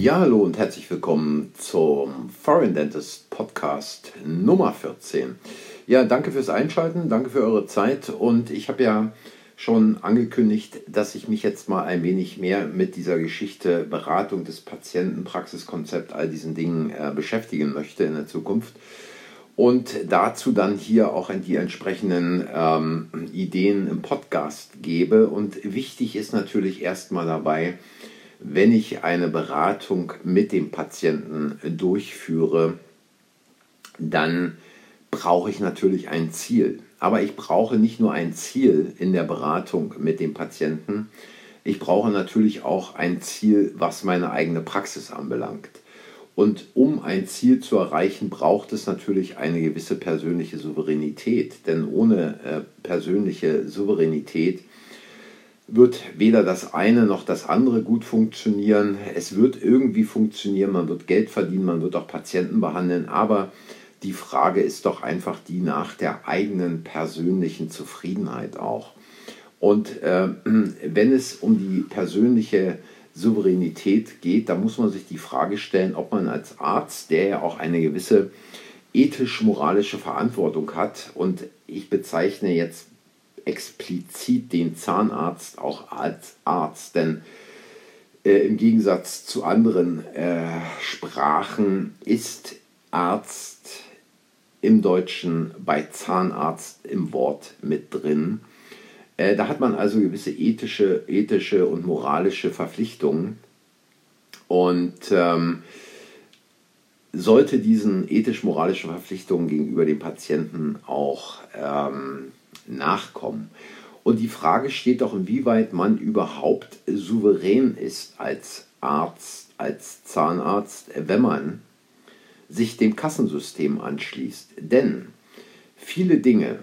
Ja, hallo und herzlich willkommen zum Foreign Dentist Podcast Nummer 14. Ja, danke fürs Einschalten, danke für eure Zeit und ich habe ja schon angekündigt, dass ich mich jetzt mal ein wenig mehr mit dieser Geschichte Beratung des Patienten, Praxiskonzept, all diesen Dingen äh, beschäftigen möchte in der Zukunft und dazu dann hier auch die entsprechenden ähm, Ideen im Podcast gebe. Und wichtig ist natürlich erstmal dabei, wenn ich eine Beratung mit dem Patienten durchführe, dann brauche ich natürlich ein Ziel. Aber ich brauche nicht nur ein Ziel in der Beratung mit dem Patienten, ich brauche natürlich auch ein Ziel, was meine eigene Praxis anbelangt. Und um ein Ziel zu erreichen, braucht es natürlich eine gewisse persönliche Souveränität. Denn ohne äh, persönliche Souveränität wird weder das eine noch das andere gut funktionieren. Es wird irgendwie funktionieren, man wird Geld verdienen, man wird auch Patienten behandeln, aber die Frage ist doch einfach die nach der eigenen persönlichen Zufriedenheit auch. Und äh, wenn es um die persönliche Souveränität geht, dann muss man sich die Frage stellen, ob man als Arzt, der ja auch eine gewisse ethisch-moralische Verantwortung hat, und ich bezeichne jetzt explizit den Zahnarzt auch als Arzt, denn äh, im Gegensatz zu anderen äh, Sprachen ist Arzt im Deutschen bei Zahnarzt im Wort mit drin. Äh, da hat man also gewisse ethische, ethische und moralische Verpflichtungen und ähm, sollte diesen ethisch-moralischen Verpflichtungen gegenüber dem Patienten auch ähm, nachkommen. Und die Frage steht doch, inwieweit man überhaupt souverän ist als Arzt, als Zahnarzt, wenn man sich dem Kassensystem anschließt. Denn viele Dinge,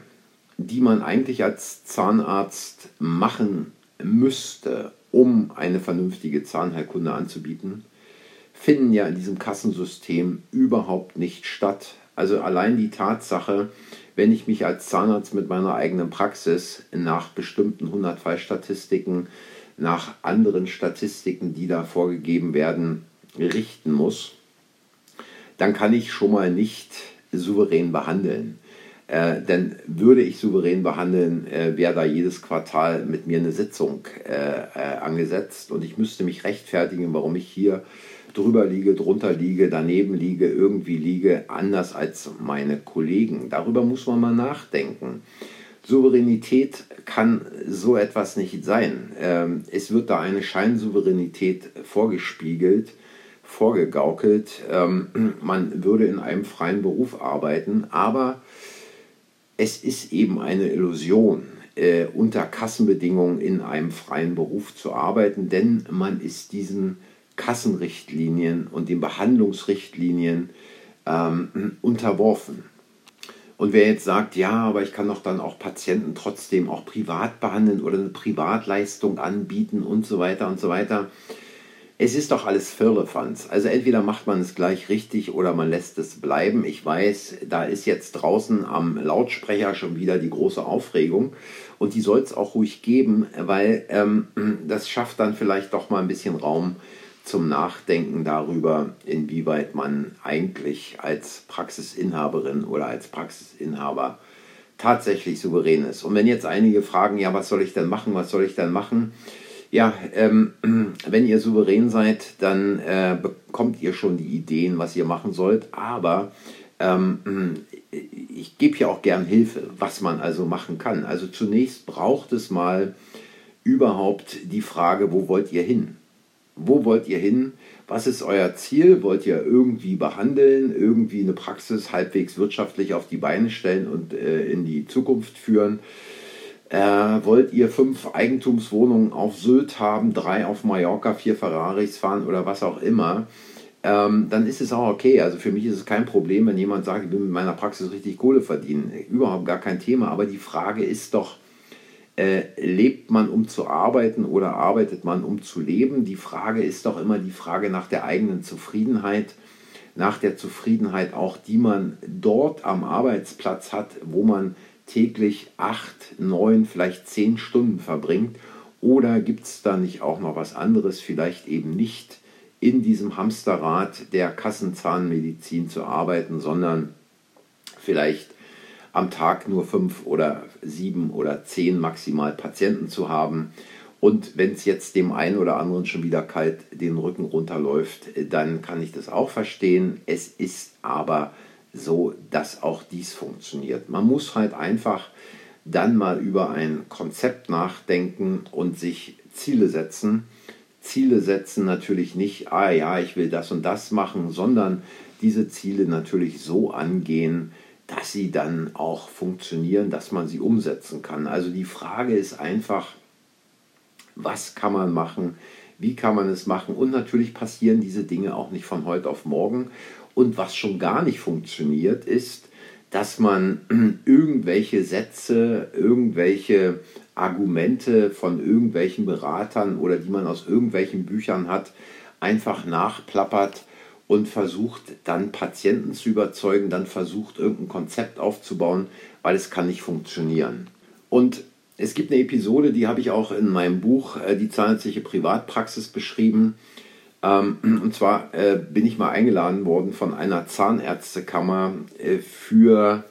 die man eigentlich als Zahnarzt machen müsste, um eine vernünftige Zahnheilkunde anzubieten, finden ja in diesem Kassensystem überhaupt nicht statt. Also allein die Tatsache, wenn ich mich als Zahnarzt mit meiner eigenen Praxis nach bestimmten 100 Fallstatistiken, nach anderen Statistiken, die da vorgegeben werden, richten muss, dann kann ich schon mal nicht souverän behandeln. Äh, denn würde ich souverän behandeln, äh, wäre da jedes Quartal mit mir eine Sitzung äh, äh, angesetzt und ich müsste mich rechtfertigen, warum ich hier drüber liege, drunter liege, daneben liege, irgendwie liege, anders als meine Kollegen. Darüber muss man mal nachdenken. Souveränität kann so etwas nicht sein. Ähm, es wird da eine Scheinsouveränität vorgespiegelt, vorgegaukelt. Ähm, man würde in einem freien Beruf arbeiten, aber es ist eben eine Illusion, äh, unter Kassenbedingungen in einem freien Beruf zu arbeiten, denn man ist diesen Kassenrichtlinien und den Behandlungsrichtlinien ähm, unterworfen. Und wer jetzt sagt, ja, aber ich kann doch dann auch Patienten trotzdem auch privat behandeln oder eine Privatleistung anbieten und so weiter und so weiter. Es ist doch alles Firlefanz. Also entweder macht man es gleich richtig oder man lässt es bleiben. Ich weiß, da ist jetzt draußen am Lautsprecher schon wieder die große Aufregung und die soll es auch ruhig geben, weil ähm, das schafft dann vielleicht doch mal ein bisschen Raum zum Nachdenken darüber, inwieweit man eigentlich als Praxisinhaberin oder als Praxisinhaber tatsächlich souverän ist. Und wenn jetzt einige fragen, ja, was soll ich denn machen, was soll ich denn machen? Ja, ähm, wenn ihr souverän seid, dann äh, bekommt ihr schon die Ideen, was ihr machen sollt. Aber ähm, ich gebe ja auch gern Hilfe, was man also machen kann. Also zunächst braucht es mal überhaupt die Frage, wo wollt ihr hin? Wo wollt ihr hin? Was ist euer Ziel? Wollt ihr irgendwie behandeln, irgendwie eine Praxis halbwegs wirtschaftlich auf die Beine stellen und äh, in die Zukunft führen? Äh, wollt ihr fünf Eigentumswohnungen auf Sylt haben, drei auf Mallorca, vier Ferraris fahren oder was auch immer? Ähm, dann ist es auch okay. Also für mich ist es kein Problem, wenn jemand sagt, ich will mit meiner Praxis richtig Kohle verdienen. Überhaupt gar kein Thema. Aber die Frage ist doch, äh, lebt man, um zu arbeiten oder arbeitet man, um zu leben? Die Frage ist doch immer die Frage nach der eigenen Zufriedenheit, nach der Zufriedenheit auch, die man dort am Arbeitsplatz hat, wo man täglich acht, neun, vielleicht zehn Stunden verbringt. Oder gibt es da nicht auch noch was anderes, vielleicht eben nicht in diesem Hamsterrad der Kassenzahnmedizin zu arbeiten, sondern vielleicht am Tag nur fünf oder sieben oder zehn maximal Patienten zu haben. Und wenn es jetzt dem einen oder anderen schon wieder kalt den Rücken runterläuft, dann kann ich das auch verstehen. Es ist aber so, dass auch dies funktioniert. Man muss halt einfach dann mal über ein Konzept nachdenken und sich Ziele setzen. Ziele setzen natürlich nicht, ah ja, ich will das und das machen, sondern diese Ziele natürlich so angehen, dass sie dann auch funktionieren, dass man sie umsetzen kann. Also die Frage ist einfach, was kann man machen, wie kann man es machen und natürlich passieren diese Dinge auch nicht von heute auf morgen. Und was schon gar nicht funktioniert, ist, dass man irgendwelche Sätze, irgendwelche Argumente von irgendwelchen Beratern oder die man aus irgendwelchen Büchern hat, einfach nachplappert und versucht dann Patienten zu überzeugen, dann versucht irgendein Konzept aufzubauen, weil es kann nicht funktionieren. Und es gibt eine Episode, die habe ich auch in meinem Buch äh, Die zahnärztliche Privatpraxis beschrieben. Ähm, und zwar äh, bin ich mal eingeladen worden von einer Zahnärztekammer äh, für,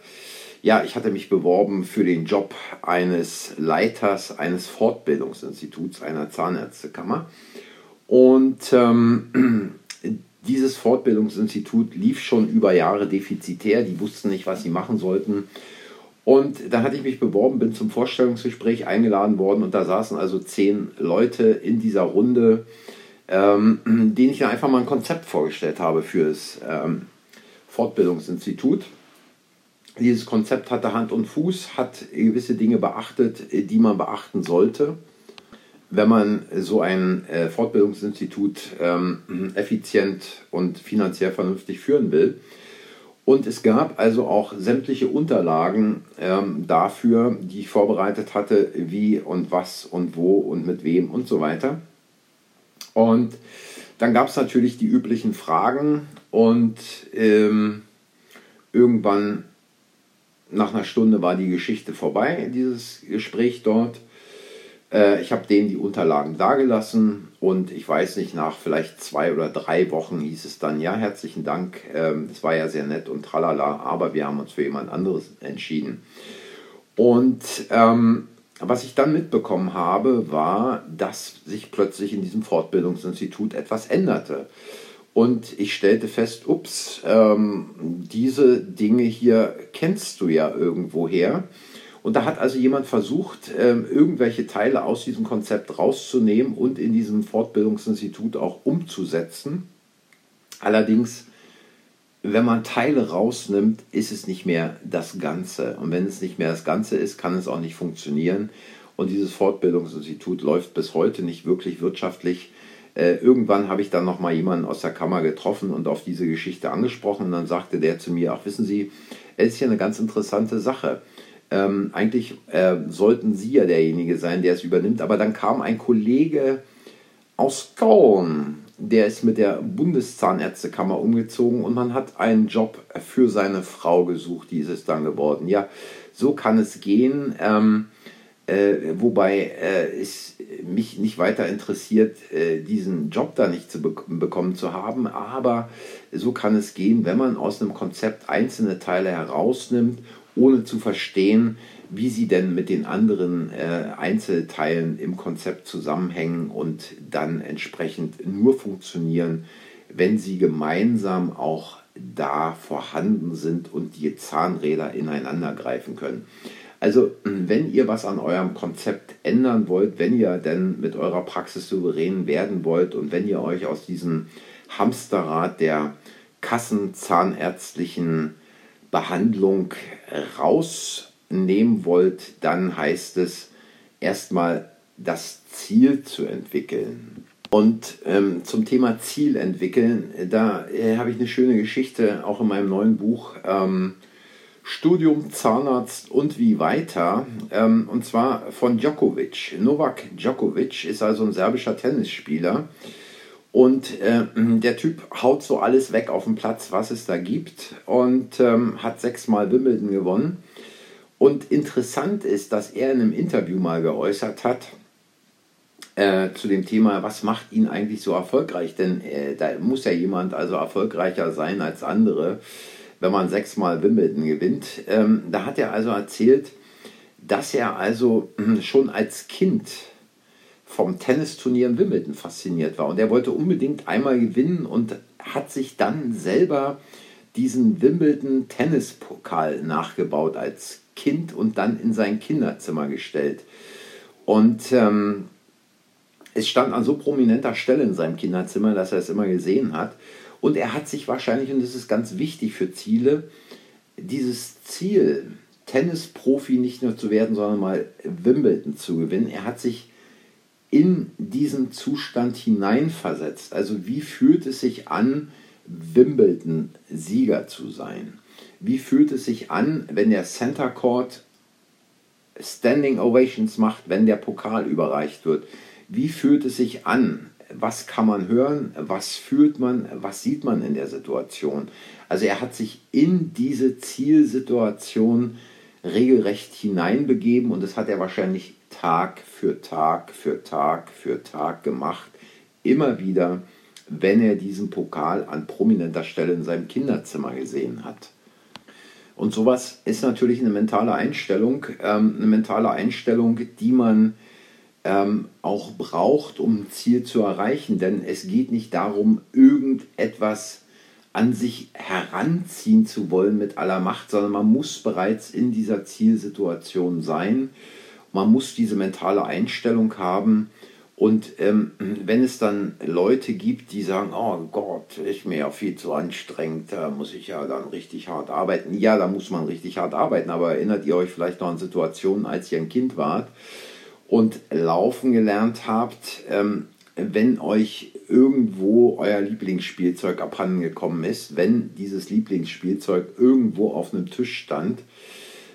ja, ich hatte mich beworben für den Job eines Leiters eines Fortbildungsinstituts einer Zahnärztekammer. Und ähm, dieses Fortbildungsinstitut lief schon über Jahre defizitär, die wussten nicht, was sie machen sollten. Und dann hatte ich mich beworben, bin zum Vorstellungsgespräch eingeladen worden und da saßen also zehn Leute in dieser Runde, ähm, denen ich dann einfach mal ein Konzept vorgestellt habe für das ähm, Fortbildungsinstitut. Dieses Konzept hatte Hand und Fuß, hat gewisse Dinge beachtet, die man beachten sollte wenn man so ein äh, Fortbildungsinstitut ähm, effizient und finanziell vernünftig führen will. Und es gab also auch sämtliche Unterlagen ähm, dafür, die ich vorbereitet hatte, wie und was und wo und mit wem und so weiter. Und dann gab es natürlich die üblichen Fragen und ähm, irgendwann nach einer Stunde war die Geschichte vorbei, dieses Gespräch dort. Äh, ich habe denen die Unterlagen dagelassen und ich weiß nicht, nach vielleicht zwei oder drei Wochen hieß es dann, ja, herzlichen Dank, ähm, das war ja sehr nett und tralala, aber wir haben uns für jemand anderes entschieden. Und ähm, was ich dann mitbekommen habe, war, dass sich plötzlich in diesem Fortbildungsinstitut etwas änderte. Und ich stellte fest, ups, ähm, diese Dinge hier kennst du ja irgendwoher. Und da hat also jemand versucht, ähm, irgendwelche Teile aus diesem Konzept rauszunehmen und in diesem Fortbildungsinstitut auch umzusetzen. Allerdings, wenn man Teile rausnimmt, ist es nicht mehr das Ganze. Und wenn es nicht mehr das Ganze ist, kann es auch nicht funktionieren. Und dieses Fortbildungsinstitut läuft bis heute nicht wirklich wirtschaftlich. Äh, irgendwann habe ich dann noch mal jemanden aus der Kammer getroffen und auf diese Geschichte angesprochen. Und dann sagte der zu mir, ach wissen Sie, es ist ja eine ganz interessante Sache ähm, eigentlich äh, sollten Sie ja derjenige sein, der es übernimmt. Aber dann kam ein Kollege aus Köln, der ist mit der Bundeszahnärztekammer umgezogen und man hat einen Job für seine Frau gesucht, die ist es dann geworden. Ja, so kann es gehen. Ähm, äh, wobei äh, es mich nicht weiter interessiert, äh, diesen Job da nicht zu be bekommen zu haben. Aber so kann es gehen, wenn man aus einem Konzept einzelne Teile herausnimmt ohne zu verstehen, wie sie denn mit den anderen äh, Einzelteilen im Konzept zusammenhängen und dann entsprechend nur funktionieren, wenn sie gemeinsam auch da vorhanden sind und die Zahnräder ineinander greifen können. Also wenn ihr was an eurem Konzept ändern wollt, wenn ihr denn mit eurer Praxis souverän werden wollt und wenn ihr euch aus diesem Hamsterrad der kassenzahnärztlichen Behandlung rausnehmen wollt, dann heißt es erstmal das Ziel zu entwickeln. Und ähm, zum Thema Ziel entwickeln, da äh, habe ich eine schöne Geschichte, auch in meinem neuen Buch ähm, Studium Zahnarzt und wie weiter. Ähm, und zwar von Djokovic. Novak Djokovic ist also ein serbischer Tennisspieler. Und äh, der Typ haut so alles weg auf dem Platz, was es da gibt und ähm, hat sechsmal Wimbledon gewonnen. Und interessant ist, dass er in einem Interview mal geäußert hat, äh, zu dem Thema, was macht ihn eigentlich so erfolgreich? Denn äh, da muss ja jemand also erfolgreicher sein als andere, wenn man sechsmal Wimbledon gewinnt. Ähm, da hat er also erzählt, dass er also hm, schon als Kind vom Tennisturnier in Wimbledon fasziniert war. Und er wollte unbedingt einmal gewinnen und hat sich dann selber diesen Wimbledon Tennispokal nachgebaut als Kind und dann in sein Kinderzimmer gestellt. Und ähm, es stand an so prominenter Stelle in seinem Kinderzimmer, dass er es immer gesehen hat. Und er hat sich wahrscheinlich, und das ist ganz wichtig für Ziele, dieses Ziel, Tennisprofi nicht nur zu werden, sondern mal Wimbledon zu gewinnen, er hat sich in diesen Zustand hineinversetzt. Also wie fühlt es sich an, Wimbledon-Sieger zu sein? Wie fühlt es sich an, wenn der Center Court Standing Ovations macht, wenn der Pokal überreicht wird? Wie fühlt es sich an? Was kann man hören? Was fühlt man? Was sieht man in der Situation? Also er hat sich in diese Zielsituation regelrecht hineinbegeben und das hat er wahrscheinlich Tag für Tag für Tag für Tag gemacht. Immer wieder, wenn er diesen Pokal an prominenter Stelle in seinem Kinderzimmer gesehen hat. Und sowas ist natürlich eine mentale Einstellung, ähm, eine mentale Einstellung, die man ähm, auch braucht, um ein Ziel zu erreichen. Denn es geht nicht darum, irgendetwas an sich heranziehen zu wollen mit aller Macht, sondern man muss bereits in dieser Zielsituation sein. Man muss diese mentale Einstellung haben. Und ähm, wenn es dann Leute gibt, die sagen, oh Gott, ist mir ja viel zu anstrengend, da muss ich ja dann richtig hart arbeiten. Ja, da muss man richtig hart arbeiten, aber erinnert ihr euch vielleicht noch an Situationen, als ihr ein Kind wart und laufen gelernt habt, ähm, wenn euch irgendwo euer Lieblingsspielzeug abhanden gekommen ist, wenn dieses Lieblingsspielzeug irgendwo auf einem Tisch stand,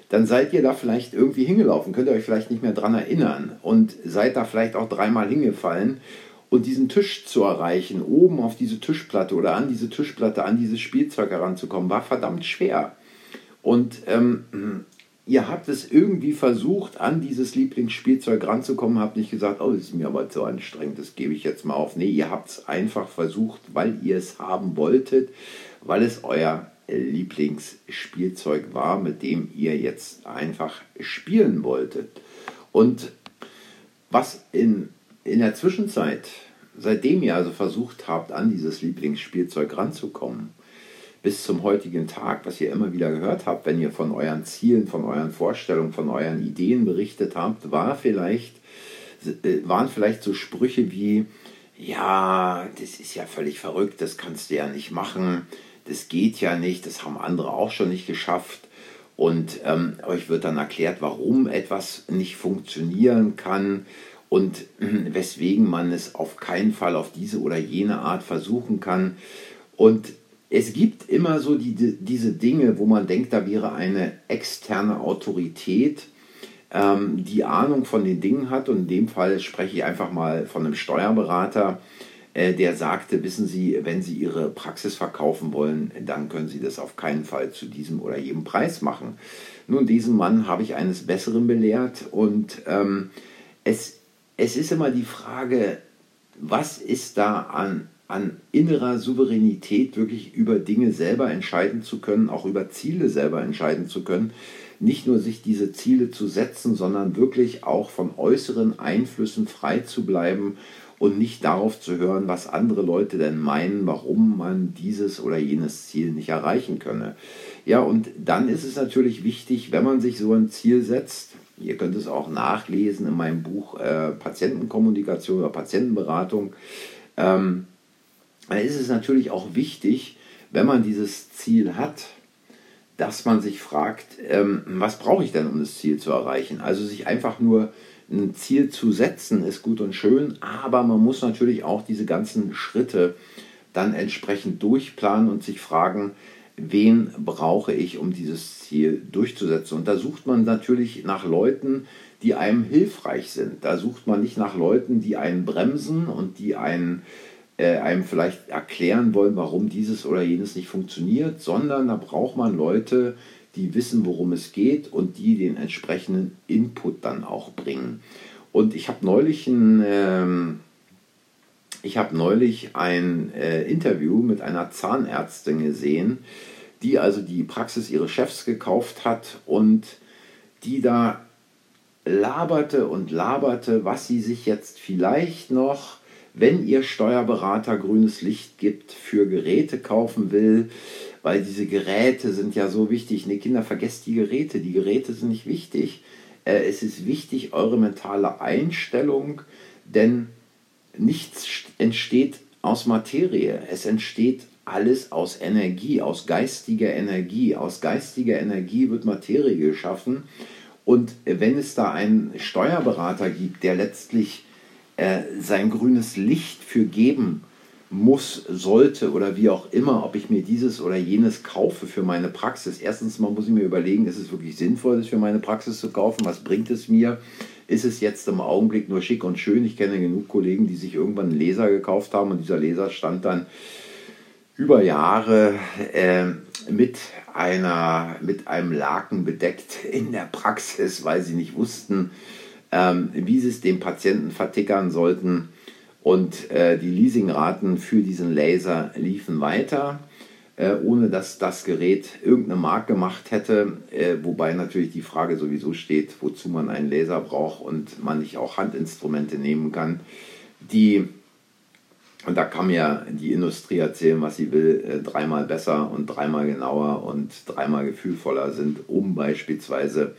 dann seid ihr da vielleicht irgendwie hingelaufen, könnt ihr euch vielleicht nicht mehr dran erinnern und seid da vielleicht auch dreimal hingefallen. Und diesen Tisch zu erreichen, oben auf diese Tischplatte oder an diese Tischplatte, an dieses Spielzeug heranzukommen, war verdammt schwer. Und ähm, ihr habt es irgendwie versucht, an dieses Lieblingsspielzeug ranzukommen, habt nicht gesagt, oh, das ist mir aber zu anstrengend, das gebe ich jetzt mal auf. Nee, ihr habt es einfach versucht, weil ihr es haben wolltet, weil es euer Lieblingsspielzeug war, mit dem ihr jetzt einfach spielen wolltet. Und was in, in der Zwischenzeit, seitdem ihr also versucht habt, an dieses Lieblingsspielzeug ranzukommen, bis zum heutigen Tag, was ihr immer wieder gehört habt, wenn ihr von euren Zielen, von euren Vorstellungen, von euren Ideen berichtet habt, war vielleicht, äh, waren vielleicht so Sprüche wie, ja, das ist ja völlig verrückt, das kannst du ja nicht machen, das geht ja nicht, das haben andere auch schon nicht geschafft. Und ähm, euch wird dann erklärt, warum etwas nicht funktionieren kann und äh, weswegen man es auf keinen Fall auf diese oder jene Art versuchen kann. Und es gibt immer so die, diese Dinge, wo man denkt, da wäre eine externe Autorität, ähm, die Ahnung von den Dingen hat. Und in dem Fall spreche ich einfach mal von einem Steuerberater, äh, der sagte, wissen Sie, wenn Sie Ihre Praxis verkaufen wollen, dann können Sie das auf keinen Fall zu diesem oder jedem Preis machen. Nun, diesen Mann habe ich eines Besseren belehrt und ähm, es, es ist immer die Frage, was ist da an an innerer Souveränität wirklich über Dinge selber entscheiden zu können, auch über Ziele selber entscheiden zu können. Nicht nur sich diese Ziele zu setzen, sondern wirklich auch von äußeren Einflüssen frei zu bleiben und nicht darauf zu hören, was andere Leute denn meinen, warum man dieses oder jenes Ziel nicht erreichen könne. Ja, und dann ist es natürlich wichtig, wenn man sich so ein Ziel setzt, ihr könnt es auch nachlesen in meinem Buch äh, Patientenkommunikation oder Patientenberatung, ähm, ist es natürlich auch wichtig, wenn man dieses Ziel hat, dass man sich fragt, ähm, was brauche ich denn, um das Ziel zu erreichen? Also sich einfach nur ein Ziel zu setzen, ist gut und schön, aber man muss natürlich auch diese ganzen Schritte dann entsprechend durchplanen und sich fragen, wen brauche ich, um dieses Ziel durchzusetzen. Und da sucht man natürlich nach Leuten, die einem hilfreich sind. Da sucht man nicht nach Leuten, die einen bremsen und die einen äh, einem vielleicht erklären wollen, warum dieses oder jenes nicht funktioniert, sondern da braucht man Leute, die wissen, worum es geht und die den entsprechenden Input dann auch bringen. Und ich habe neulich ein, ähm, ich habe neulich ein äh, Interview mit einer Zahnärztin gesehen, die also die Praxis ihres Chefs gekauft hat und die da laberte und laberte, was sie sich jetzt vielleicht noch, wenn ihr Steuerberater grünes Licht gibt, für Geräte kaufen will, weil diese Geräte sind ja so wichtig. Ne, Kinder, vergesst die Geräte. Die Geräte sind nicht wichtig. Äh, es ist wichtig, eure mentale Einstellung, denn nichts entsteht aus Materie. Es entsteht alles aus Energie, aus geistiger Energie. Aus geistiger Energie wird Materie geschaffen. Und wenn es da einen Steuerberater gibt, der letztlich äh, sein grünes Licht für geben muss, sollte oder wie auch immer, ob ich mir dieses oder jenes kaufe für meine Praxis. Erstens mal muss ich mir überlegen, ist es wirklich sinnvoll, das für meine Praxis zu kaufen? Was bringt es mir? Ist es jetzt im Augenblick nur schick und schön? Ich kenne genug Kollegen, die sich irgendwann einen Laser gekauft haben und dieser Laser stand dann über Jahre äh, mit, einer, mit einem Laken bedeckt in der Praxis, weil sie nicht wussten, ähm, wie sie es dem Patienten vertickern sollten und äh, die Leasingraten für diesen Laser liefen weiter, äh, ohne dass das Gerät irgendeine Mark gemacht hätte. Äh, wobei natürlich die Frage sowieso steht, wozu man einen Laser braucht und man nicht auch Handinstrumente nehmen kann, die, und da kann mir die Industrie erzählen, was sie will, äh, dreimal besser und dreimal genauer und dreimal gefühlvoller sind, um beispielsweise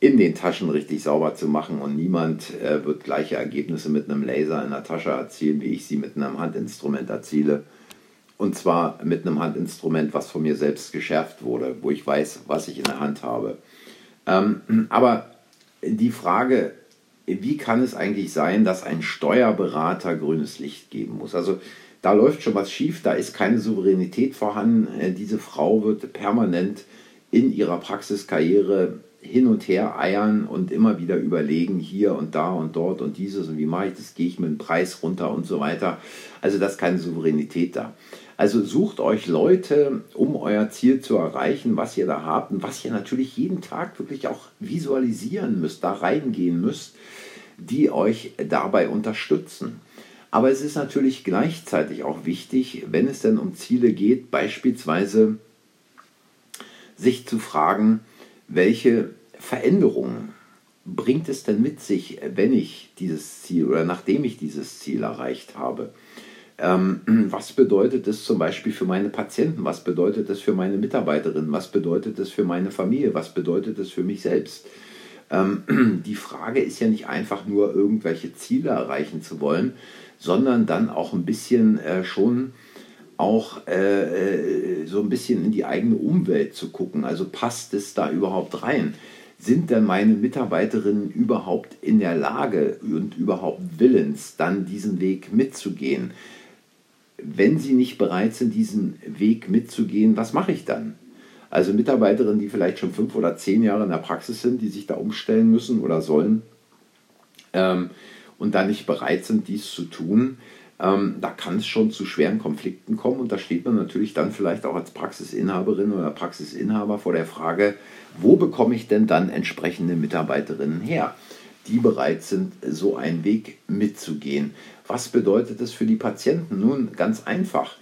in den Taschen richtig sauber zu machen und niemand äh, wird gleiche Ergebnisse mit einem Laser in der Tasche erzielen, wie ich sie mit einem Handinstrument erziele. Und zwar mit einem Handinstrument, was von mir selbst geschärft wurde, wo ich weiß, was ich in der Hand habe. Ähm, aber die Frage, wie kann es eigentlich sein, dass ein Steuerberater grünes Licht geben muss? Also da läuft schon was schief, da ist keine Souveränität vorhanden. Äh, diese Frau wird permanent in ihrer Praxiskarriere hin und her eiern und immer wieder überlegen, hier und da und dort und dieses und wie mache ich das, gehe ich mit dem Preis runter und so weiter. Also das ist keine Souveränität da. Also sucht euch Leute, um euer Ziel zu erreichen, was ihr da habt und was ihr natürlich jeden Tag wirklich auch visualisieren müsst, da reingehen müsst, die euch dabei unterstützen. Aber es ist natürlich gleichzeitig auch wichtig, wenn es denn um Ziele geht, beispielsweise sich zu fragen, welche Veränderungen bringt es denn mit sich, wenn ich dieses Ziel oder nachdem ich dieses Ziel erreicht habe? Ähm, was bedeutet es zum Beispiel für meine Patienten? Was bedeutet es für meine Mitarbeiterinnen? Was bedeutet es für meine Familie? Was bedeutet es für mich selbst? Ähm, die Frage ist ja nicht einfach nur irgendwelche Ziele erreichen zu wollen, sondern dann auch ein bisschen äh, schon auch äh, äh, so ein bisschen in die eigene Umwelt zu gucken. Also passt es da überhaupt rein? Sind denn meine Mitarbeiterinnen überhaupt in der Lage und überhaupt willens, dann diesen Weg mitzugehen? Wenn sie nicht bereit sind, diesen Weg mitzugehen, was mache ich dann? Also Mitarbeiterinnen, die vielleicht schon fünf oder zehn Jahre in der Praxis sind, die sich da umstellen müssen oder sollen ähm, und dann nicht bereit sind, dies zu tun, ähm, da kann es schon zu schweren Konflikten kommen und da steht man natürlich dann vielleicht auch als Praxisinhaberin oder Praxisinhaber vor der Frage, wo bekomme ich denn dann entsprechende Mitarbeiterinnen her, die bereit sind, so einen Weg mitzugehen. Was bedeutet das für die Patienten? Nun, ganz einfach.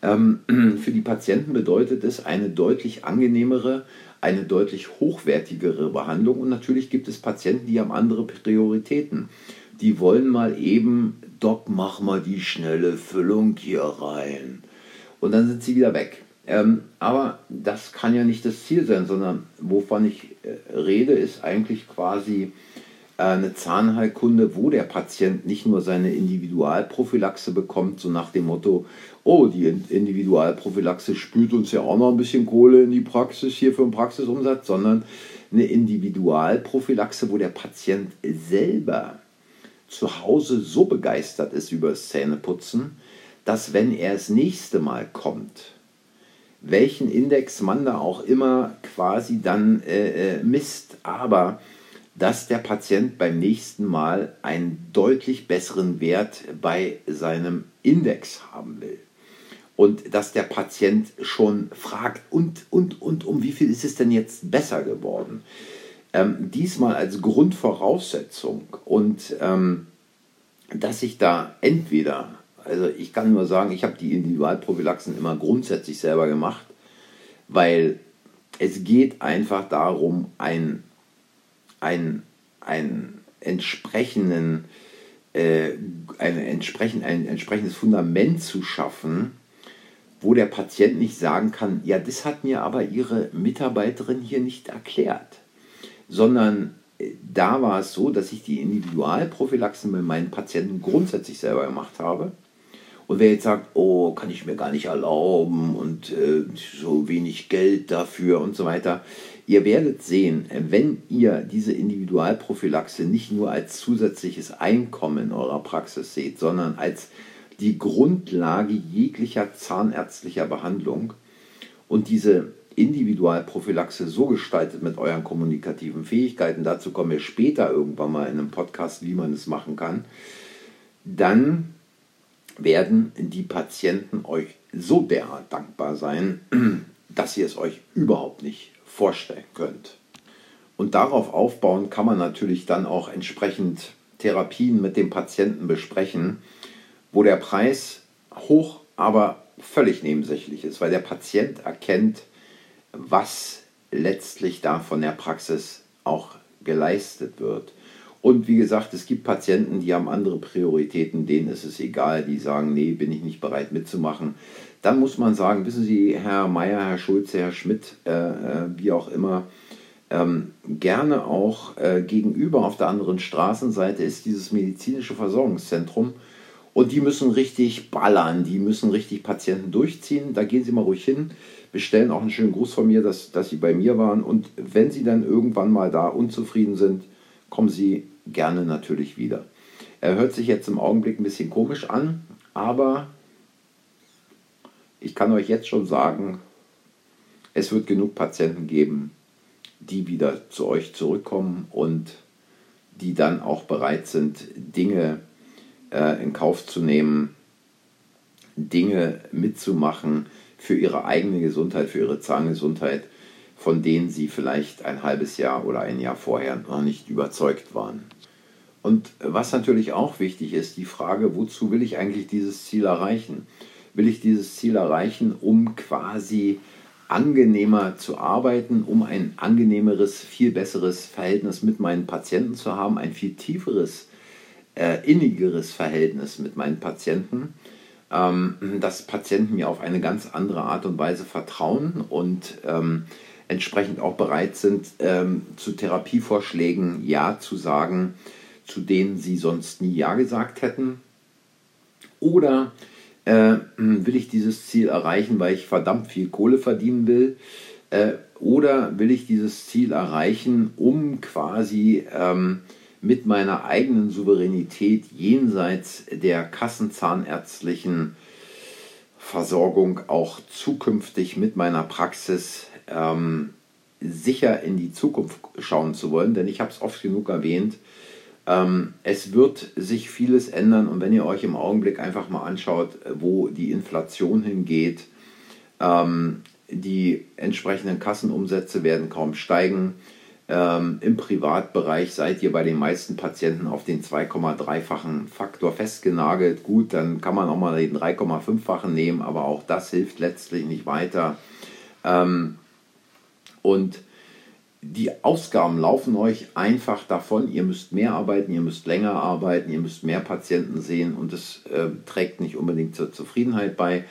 Ähm, für die Patienten bedeutet es eine deutlich angenehmere, eine deutlich hochwertigere Behandlung und natürlich gibt es Patienten, die haben andere Prioritäten. Die wollen mal eben Doc, mach mal die schnelle Füllung hier rein. Und dann sind sie wieder weg. Ähm, aber das kann ja nicht das Ziel sein, sondern wovon ich äh, rede, ist eigentlich quasi äh, eine Zahnheilkunde, wo der Patient nicht nur seine Individualprophylaxe bekommt, so nach dem Motto, oh, die Individualprophylaxe spült uns ja auch noch ein bisschen Kohle in die Praxis hier für den Praxisumsatz, sondern eine Individualprophylaxe, wo der Patient selber zu Hause so begeistert ist über das Zähneputzen, dass wenn er das nächste Mal kommt, welchen Index man da auch immer quasi dann äh, äh, misst, aber dass der Patient beim nächsten Mal einen deutlich besseren Wert bei seinem Index haben will. Und dass der Patient schon fragt, und, und, und, um wie viel ist es denn jetzt besser geworden? Ähm, diesmal als Grundvoraussetzung und ähm, dass ich da entweder, also ich kann nur sagen, ich habe die Individualprophylaxen immer grundsätzlich selber gemacht, weil es geht einfach darum, ein, ein, ein entsprechenden, äh, ein, entsprechend, ein entsprechendes Fundament zu schaffen, wo der Patient nicht sagen kann, ja, das hat mir aber Ihre Mitarbeiterin hier nicht erklärt sondern äh, da war es so, dass ich die Individualprophylaxen mit meinen Patienten grundsätzlich selber gemacht habe. Und wer jetzt sagt, oh, kann ich mir gar nicht erlauben und äh, so wenig Geld dafür und so weiter, ihr werdet sehen, wenn ihr diese Individualprophylaxe nicht nur als zusätzliches Einkommen in eurer Praxis seht, sondern als die Grundlage jeglicher zahnärztlicher Behandlung und diese Individualprophylaxe so gestaltet mit euren kommunikativen Fähigkeiten, dazu kommen wir später irgendwann mal in einem Podcast, wie man es machen kann, dann werden die Patienten euch so derart dankbar sein, dass ihr es euch überhaupt nicht vorstellen könnt. Und darauf aufbauen kann man natürlich dann auch entsprechend Therapien mit dem Patienten besprechen, wo der Preis hoch, aber völlig nebensächlich ist, weil der Patient erkennt, was letztlich da von der Praxis auch geleistet wird. Und wie gesagt, es gibt Patienten, die haben andere Prioritäten, denen ist es egal, die sagen, nee, bin ich nicht bereit mitzumachen. Dann muss man sagen, wissen Sie, Herr Meier, Herr Schulze, Herr Schmidt, äh, äh, wie auch immer, ähm, gerne auch äh, gegenüber auf der anderen Straßenseite ist dieses medizinische Versorgungszentrum und die müssen richtig ballern, die müssen richtig Patienten durchziehen. Da gehen Sie mal ruhig hin bestellen auch einen schönen Gruß von mir, dass, dass Sie bei mir waren. Und wenn Sie dann irgendwann mal da unzufrieden sind, kommen Sie gerne natürlich wieder. Er hört sich jetzt im Augenblick ein bisschen komisch an, aber ich kann euch jetzt schon sagen, es wird genug Patienten geben, die wieder zu euch zurückkommen und die dann auch bereit sind, Dinge äh, in Kauf zu nehmen, Dinge mitzumachen, für ihre eigene Gesundheit, für ihre Zahngesundheit, von denen sie vielleicht ein halbes Jahr oder ein Jahr vorher noch nicht überzeugt waren. Und was natürlich auch wichtig ist, die Frage, wozu will ich eigentlich dieses Ziel erreichen? Will ich dieses Ziel erreichen, um quasi angenehmer zu arbeiten, um ein angenehmeres, viel besseres Verhältnis mit meinen Patienten zu haben, ein viel tieferes, äh, innigeres Verhältnis mit meinen Patienten? ähm, dass Patienten mir auf eine ganz andere Art und Weise vertrauen und ähm, entsprechend auch bereit sind, ähm, zu Therapievorschlägen Ja zu sagen, zu denen sie sonst nie Ja gesagt hätten. Oder äh, will ich dieses Ziel erreichen, weil ich verdammt viel Kohle verdienen will? Äh, oder will ich dieses Ziel erreichen, um quasi ähm, mit meiner eigenen Souveränität jenseits der kassenzahnärztlichen Versorgung auch zukünftig mit meiner Praxis ähm, sicher in die Zukunft schauen zu wollen. Denn ich habe es oft genug erwähnt, ähm, es wird sich vieles ändern und wenn ihr euch im Augenblick einfach mal anschaut, wo die Inflation hingeht, ähm, die entsprechenden Kassenumsätze werden kaum steigen. Ähm, Im Privatbereich seid ihr bei den meisten Patienten auf den 2,3-fachen Faktor festgenagelt. Gut, dann kann man auch mal den 3,5-fachen nehmen, aber auch das hilft letztlich nicht weiter. Ähm, und die Ausgaben laufen euch einfach davon. Ihr müsst mehr arbeiten, ihr müsst länger arbeiten, ihr müsst mehr Patienten sehen und es äh, trägt nicht unbedingt zur Zufriedenheit bei.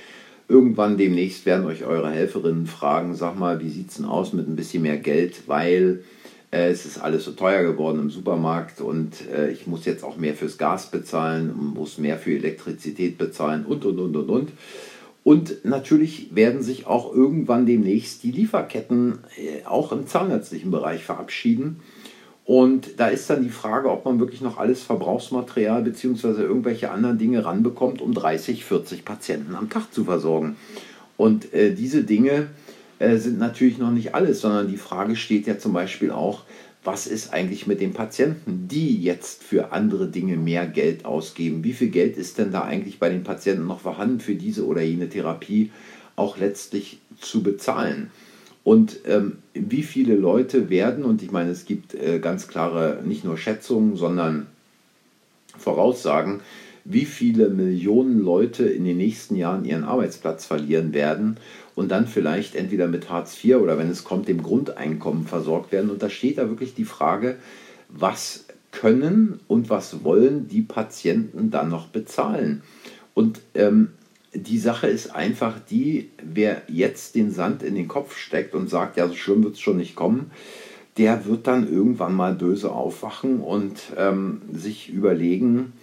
Irgendwann demnächst werden euch eure Helferinnen fragen, sag mal, wie sieht es denn aus mit ein bisschen mehr Geld, weil äh, es ist alles so teuer geworden im Supermarkt und äh, ich muss jetzt auch mehr fürs Gas bezahlen, muss mehr für Elektrizität bezahlen und, und, und, und, und. Und natürlich werden sich auch irgendwann demnächst die Lieferketten äh, auch im zahnärztlichen Bereich verabschieden. Und da ist dann die Frage, ob man wirklich noch alles Verbrauchsmaterial bzw. irgendwelche anderen Dinge ranbekommt, um 30, 40 Patienten am Tag zu versorgen. Und äh, diese Dinge äh, sind natürlich noch nicht alles, sondern die Frage steht ja zum Beispiel auch, was ist eigentlich mit den Patienten, die jetzt für andere Dinge mehr Geld ausgeben? Wie viel Geld ist denn da eigentlich bei den Patienten noch vorhanden für diese oder jene Therapie auch letztlich zu bezahlen? Und ähm, wie viele Leute werden, und ich meine, es gibt äh, ganz klare nicht nur Schätzungen, sondern Voraussagen, wie viele Millionen Leute in den nächsten Jahren ihren Arbeitsplatz verlieren werden und dann vielleicht entweder mit Hartz IV oder wenn es kommt, dem Grundeinkommen versorgt werden. Und da steht da wirklich die Frage, was können und was wollen die Patienten dann noch bezahlen? Und ähm, die Sache ist einfach die, wer jetzt den Sand in den Kopf steckt und sagt, ja, so schlimm wird es schon nicht kommen, der wird dann irgendwann mal böse aufwachen und ähm, sich überlegen,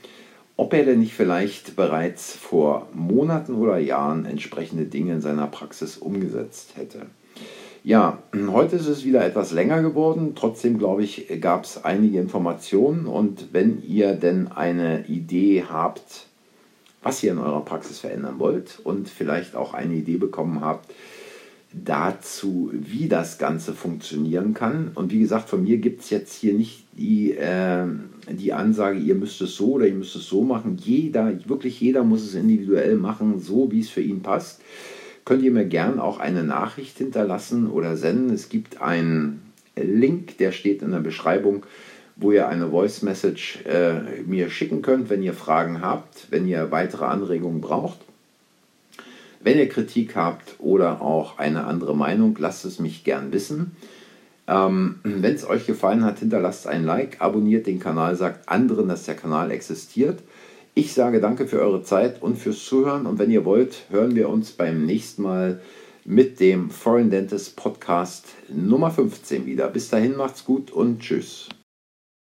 ob er denn nicht vielleicht bereits vor Monaten oder Jahren entsprechende Dinge in seiner Praxis umgesetzt hätte. Ja, heute ist es wieder etwas länger geworden. Trotzdem, glaube ich, gab es einige Informationen. Und wenn ihr denn eine Idee habt, was ihr in eurer Praxis verändern wollt und vielleicht auch eine Idee bekommen habt dazu, wie das Ganze funktionieren kann. Und wie gesagt, von mir gibt es jetzt hier nicht die, äh, die Ansage, ihr müsst es so oder ihr müsst es so machen. Jeder, wirklich jeder muss es individuell machen, so wie es für ihn passt könnt ihr mir gern auch eine Nachricht hinterlassen oder senden. Es gibt einen Link, der steht in der Beschreibung, wo ihr eine Voice Message äh, mir schicken könnt, wenn ihr Fragen habt, wenn ihr weitere Anregungen braucht. Wenn ihr Kritik habt oder auch eine andere Meinung, lasst es mich gern wissen. Ähm, wenn es euch gefallen hat, hinterlasst ein Like, abonniert den Kanal, sagt anderen, dass der Kanal existiert. Ich sage danke für eure Zeit und fürs Zuhören und wenn ihr wollt, hören wir uns beim nächsten Mal mit dem Foreign Dentist Podcast Nummer 15 wieder. Bis dahin macht's gut und tschüss.